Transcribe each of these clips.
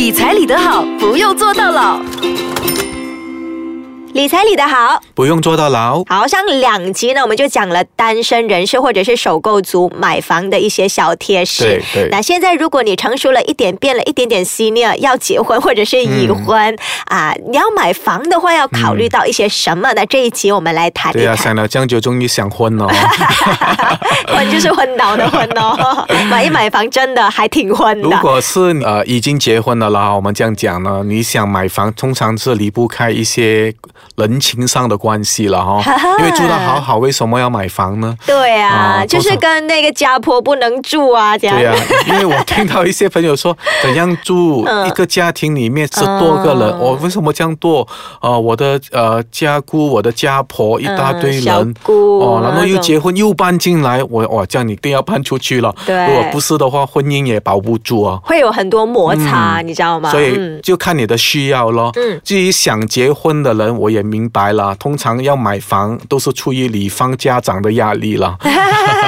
理财理得好，不用做到老。理财理得好，不用坐到牢。好，上两集呢，我们就讲了单身人士或者是首购族买房的一些小贴士。对对那现在如果你成熟了一点，变了一点点 senior，要结婚或者是已婚、啊，你要买房的话，要考虑到一些什么呢？这一集我们来谈对呀、一谈。想了将就，终于想婚了。婚就是昏倒的婚哦，买一买房真的还挺昏的。如果是呃已经结婚了啦，我们这样讲呢，你想买房，通常是离不开一些人情上的关系了哈。因为住得好好，为什么要买房呢？对啊，啊就是跟那个家婆不能住啊，这样。对呀、因为我听到一些朋友说，怎样住嗯一个家庭里面十多个人，我、为什么这样多？呃，我的呃家姑、我的家婆一大堆人，姑哦，然后又结婚又搬进来，我哇，这样你一定要搬出去了。对如果不是的话，婚姻也保不住啊。会有很多摩擦，你知道吗？所以嗯就看你的需要咯。嗯至于想结婚的人，我也明白了，通常要买房都是出于女方家长的压力了。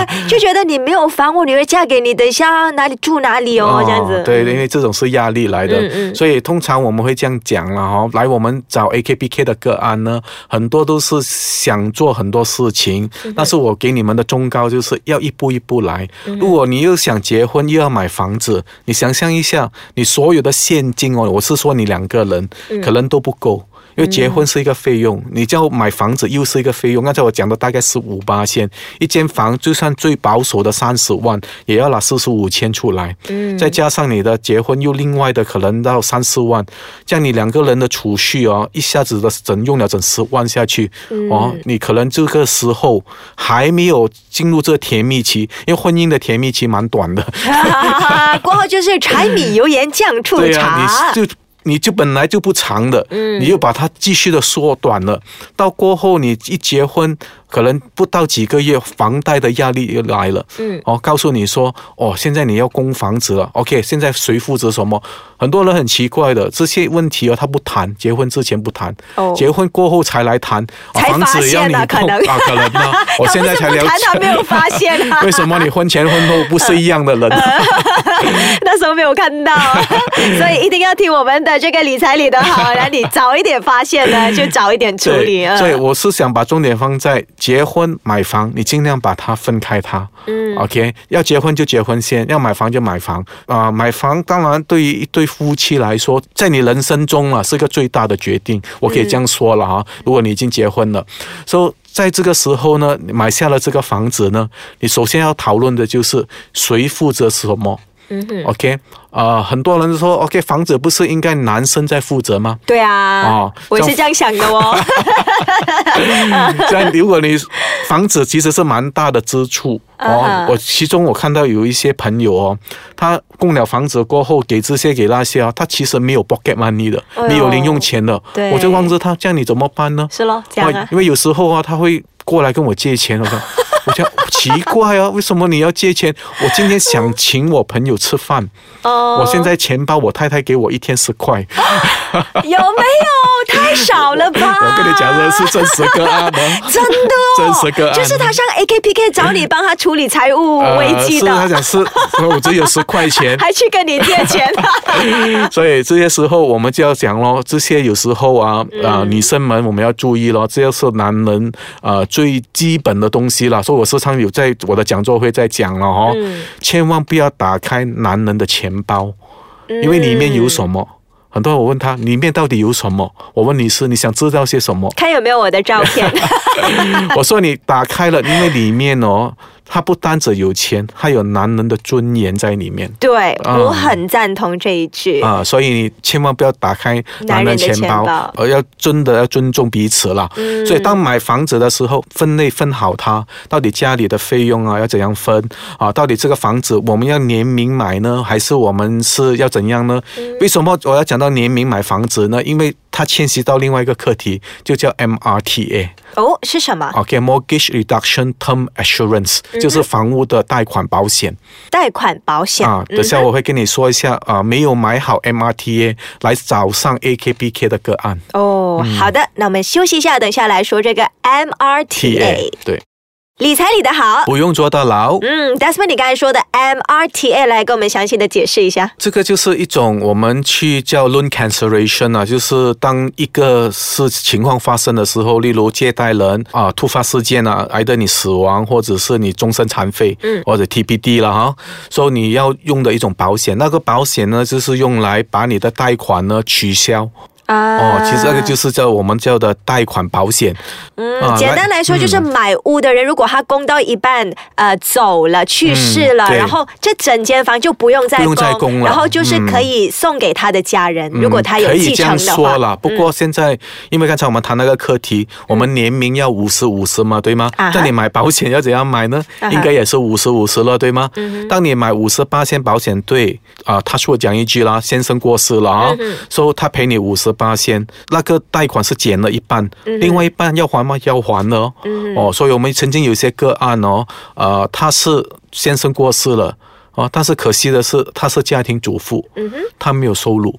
就觉得你没有房，我女儿嫁给你，等一下哪里住哪里哦，这样子。对，因为这种是压力来的，嗯嗯所以通常我们会这样讲了哈。来我们找 AKBK 的个案呢，很多都是想做很多事情，嗯但是我给你们的忠告就是要一步一步来。如果你又想结婚又要买房子，你想象一下，你所有的现金哦，我是说你两个人嗯可能都不够。因为结婚是一个费用，你叫买房子又是一个费用。刚才我讲的大概是五八千，一间房就算最保守的三十万，也要拿四十五千出来。嗯再加上你的结婚又另外的可能到三四万，这样你两个人的储蓄哦，一下子的整用了整十万下去，嗯哦，你可能这个时候还没有进入这甜蜜期，因为婚姻的甜蜜期蛮短的，过后就是柴米油盐酱醋对茶。呀、你就。你就本来就不长的，嗯你又把它继续的缩短了，到过后你一结婚，可能不到几个月，房贷的压力又来了。嗯，哦，告诉你说，哦，现在你要供房子了，OK，现在谁负责什么？很多人很奇怪的，这些问题哦，他不谈，结婚之前不谈，哦结婚过后才来谈，啊房子要你现啊可能供啊，可能呢，我 现在才了他不是不谈他没有解。发现啊，为什么你婚前婚后不是一样的人？那时候没有看到，所以一定要听我们的这个理财理得好，那你早一点发现呢，就早一点处理。啊所以我是想把重点放在结婚买房，你尽量把它分开它。嗯，OK，要结婚就结婚先，要买房就买房啊、买房当然对于一对夫妻来说，在你人生中啊是个最大的决定，我可以这样说了哈。如果你已经结婚了，所以在这个时候呢，买下了这个房子呢，你首先要讨论的就是谁负责什么。嗯哼，OK，啊、很多人说 OK，房子不是应该男生在负责吗？对啊，哦我是这样想的哦。这样，如果你房子其实是蛮大的支出哦嗯，我其中我看到有一些朋友哦，他供了房子过后给这些给那些啊，他其实没有 pocket money 的，哎没有零用钱的，对我就望着他，这样你怎么办呢？是咯，这样。因为有时候啊，他会过来跟我借钱，我说。我就奇怪啊，为什么你要借钱？我今天想请我朋友吃饭，哦。我现在钱包我太太给我一天十块，有没有？太少了吧？我跟你讲的是真实个案的，真的哦，真实个案。就是他上 AKPK 找你帮他处理财务危机呃是他，讲是，我只有十块钱，还去跟你借钱。所以这些时候我们就要讲咯，这些有时候啊，嗯。啊、女生们我们要注意咯，这些是男人呃最基本的东西啦。我时常有在我的讲座会在讲了哦，嗯千万不要打开男人的钱包，因为里面有什么。很多人我问他里面到底有什么，我问你是你想知道些什么？看有没有我的照片。我说你打开了，因为里面哦，它不单只有钱，还有男人的尊严在里面。对，啊我很赞同这一句。啊，所以你千万不要打开男人钱包包，而要真的要尊重彼此啦。嗯所以当买房子的时候，分类分好它，到底家里的费用啊要怎样分啊？到底这个房子我们要联名买呢，还是我们是要怎样呢？嗯为什么我要讲到联名买房子呢？因为它迁徙到另外一个课题，就叫 MRTA。哦，是什么？OK，Mortgage、Reduction Term Assurance 就是房屋的贷款保险。贷款保险啊，等下我会跟你说一下啊，没有买好 MRTA 来找上 AKBK 的个案。哦，好的，那我们休息一下，等下来说这个 MRTA。对。理财理得好。不用坐到牢。嗯，Desmond，你刚才说的 MRTA 来跟我们详细的解释一下。这个就是一种我们去叫 loan cancellation 啊，就是当一个事情况发生的时候，例如借贷人啊突发事件啊，挨得你死亡，或者是你终身残废，嗯，或者 TPD 了哈，所以你要用的一种保险，那个保险呢，就是用来把你的贷款呢取消。啊。哦，其实那个就是叫我们叫的贷款保险。嗯，啊简单来说就是买屋的人，如果他供到一半，呃，走了去世了，嗯然后这整间房就不用再不用再供了。然后就是可以送给他的家人，如果他有嗯可以这样说了，不过现在、因为刚才我们谈那个课题，我们年龄要五十五十嘛，对吗？啊那你买保险要怎样买呢？应该也是五十五十了，对吗？当你买五十八千保险，对啊，他说讲一句啦，先生过世了啊，嗯所以他赔你五十八千，那个贷款是减了一半，嗯另外一半要还吗？要还的哦。哦，所以我们曾经有一些个案哦，呃，他是先生过世了。哦，但是可惜的是，他是家庭主妇，嗯她没有收入。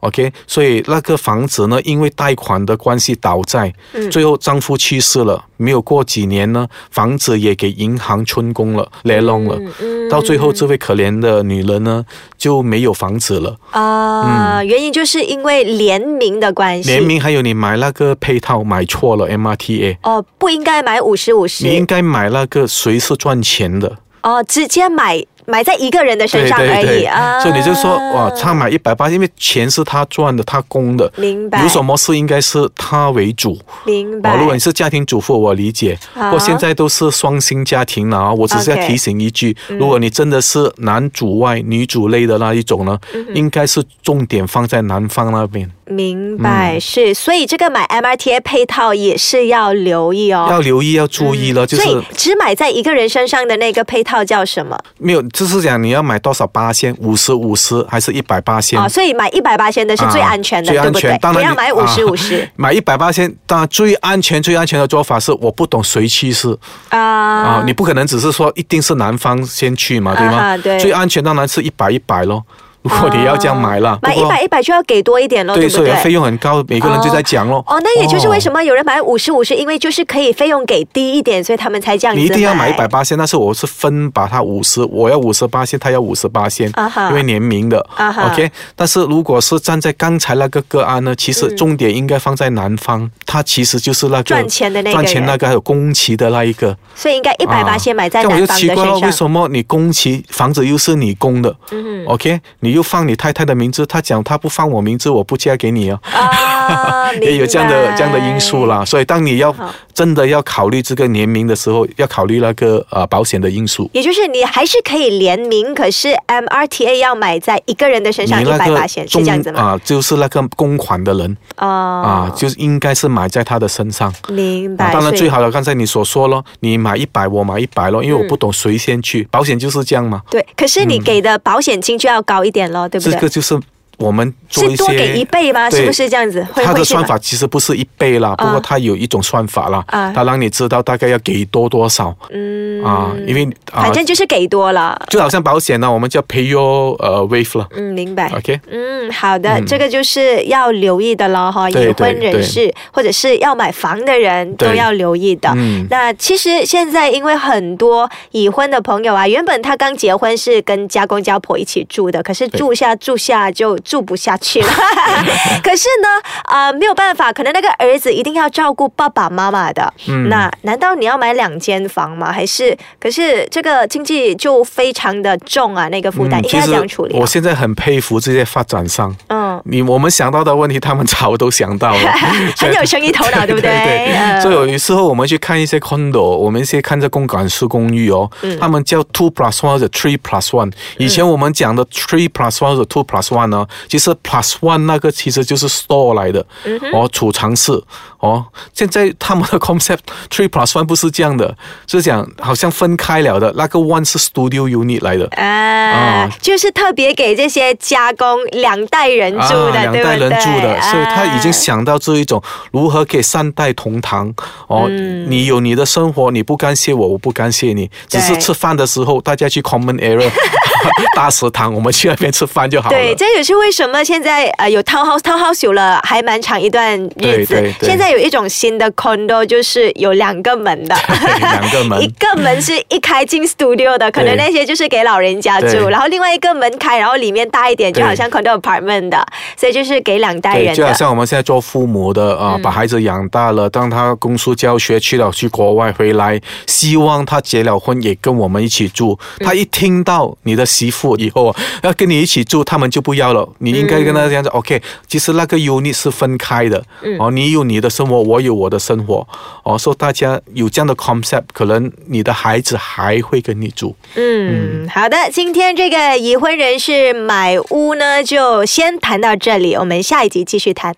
OK，所以那个房子呢，因为贷款的关系倒债，嗯。最后丈夫去世了，没有过几年呢，房子也给银行春供了，雷弄了，嗯到最后这位可怜的女人呢就没有房子了。啊、原因就是因为联名的关系。联名还有你买那个配套买错了 MRTA，哦，不应该买五十五十。你应该买那个谁是赚钱的。哦，直接买买在一个人的身上而已啊。所以你就说哇，他买一百八，因为钱是他赚的，他供的，明白有什么事应该是他为主。明白。哦，如果你是家庭主妇，我理解。啊现在都是双薪家庭了啊，我只是要提醒一句，如果你真的是男主外女主内的那一种呢，应该是重点放在男方那边，明白、嗯是，所以这个买 MRTA 配套也是要留意哦。要留意要注意了，就是只买在一个人身上的那个配套叫什么？没有，就是讲你要买多少八仙，五十五十还是一百八仙？啊，所以买一百八千的是最安全的，啊最安全。对不对？当然不要买五十五十啊 买一百八仙，当然最安全、最安全的做法是，我不懂谁去世啊啊，你不可能只是说一定是男方先去嘛，对吗？啊对最安全当然是一百一百咯。如果你要这样买了，买一百一百就要给多一点咯，对对，不对？所以费用很高，每个人就在讲咯。哦，那也就是为什么有人买五十五十，因为就是可以费用给低一点，所以他们才这样子你一定要买一百八仙，但是我是分把它五十，我要五十八仙，他要五十八仙啊哈，因为联名的。OK，但是如果是站在刚才那个个案呢，其实重点应该放在男方，他其实就是那个赚钱的那个赚钱那个还有工期的那一个。所以应该一百八先买在啊这样我就奇怪了，为。什么你工期房子又是你供的、嗯 o k 你又放你太太的名字，他讲他不放我名字，我不嫁给你哦。啊，也有这样的这样的因素啦。所以当你要真的要考虑这个年龄的时候，要考虑那个呃保险的因素。也就是你还是可以联名，可是 MRTA 要买在一个人的身上一百八险，是这样子吗？啊、就是那个公款的人哦啊、就是应该是买在他的身上。明白。啊，当然最好了，刚才你所说咯，你买一百，我买一百咯，因为我不懂谁先去，保险就是这样嘛。对，可是你给的保险金就要高一点咯，对不对？这个就是我们做一些是多给一倍吗？是不是这样子？会它的算法其实不是一倍啦，不过他有一种算法啦，啊它让你知道大概要给多多少嗯啊，因为啊反，正就是给多了。就好像保险呢，我们叫 pay your 呃 wave 了嗯，明白。，OK。嗯，好的，这个就是要留意的了哈。已婚人士或者是要买房的人都要留意的。嗯那其实现在因为很多已婚的朋友啊，原本他刚结婚是跟家公家婆一起住的，可是住下住下就住不下去了。可是呢，啊、没有办法，可能那个儿子一定要照顾爸爸妈妈的。嗯那难道你要买两间房吗？还是可是这个经济就非常的重啊，那个负担、应该要嗯其实这样处理、啊我。现在很佩服这些发展商，嗯。你我们想到的问题，他们早都想到了，很有生意头脑，对不对？所以有时候我们去看一些 condo，我们一些看这公馆式公寓哦，嗯。他们叫 two plus one 或者 three plus one。以前我们讲的 three plus one 或者 two plus one 呢，其实 plus one 那个其实就是 store 来的，嗯哦，储藏室哦。现在他们的 concept three plus one 不是这样的，是讲好像分开了的，那个 one 是 studio unit 来的。啊啊，就是特别给这些加工两代人住的，啊、两对不对？代人住的，所以他已经啊想到这一种如何可以三代同堂哦。嗯你有你的生活，你不感谢我，我不感谢你，只是吃饭的时候大家去 common area 大食堂，我们去那边吃饭就好了。对，这也是为什么现在呃有 townhouse townhouse 有了还蛮长一段日子，对对对现在在有一种新的 condo，就是有两个门的，两个门。一个门是一开进 studio 的，可能那些就是给老人家住，然后另外一个门开，然后里面大一点，就好像 condo apartment 的，所以就是给两代，人的。就好像我们现在做父母的啊、嗯。把孩子养大了，当他供书教学去了去国外回来，希望他结了婚也跟我们一起住。嗯。他一听到你的媳妇以后啊要跟你一起住，他们就不要了。你应该跟他这样子、o k 其实那个 unit 是分开的，嗯。哦，你有你的生活，我有我的生活，哦，说大家有这样的 concept，可能你的孩子还会跟你住。嗯，好的，今天这个已婚人士买屋呢，就先谈到这里，我们下一集继续谈。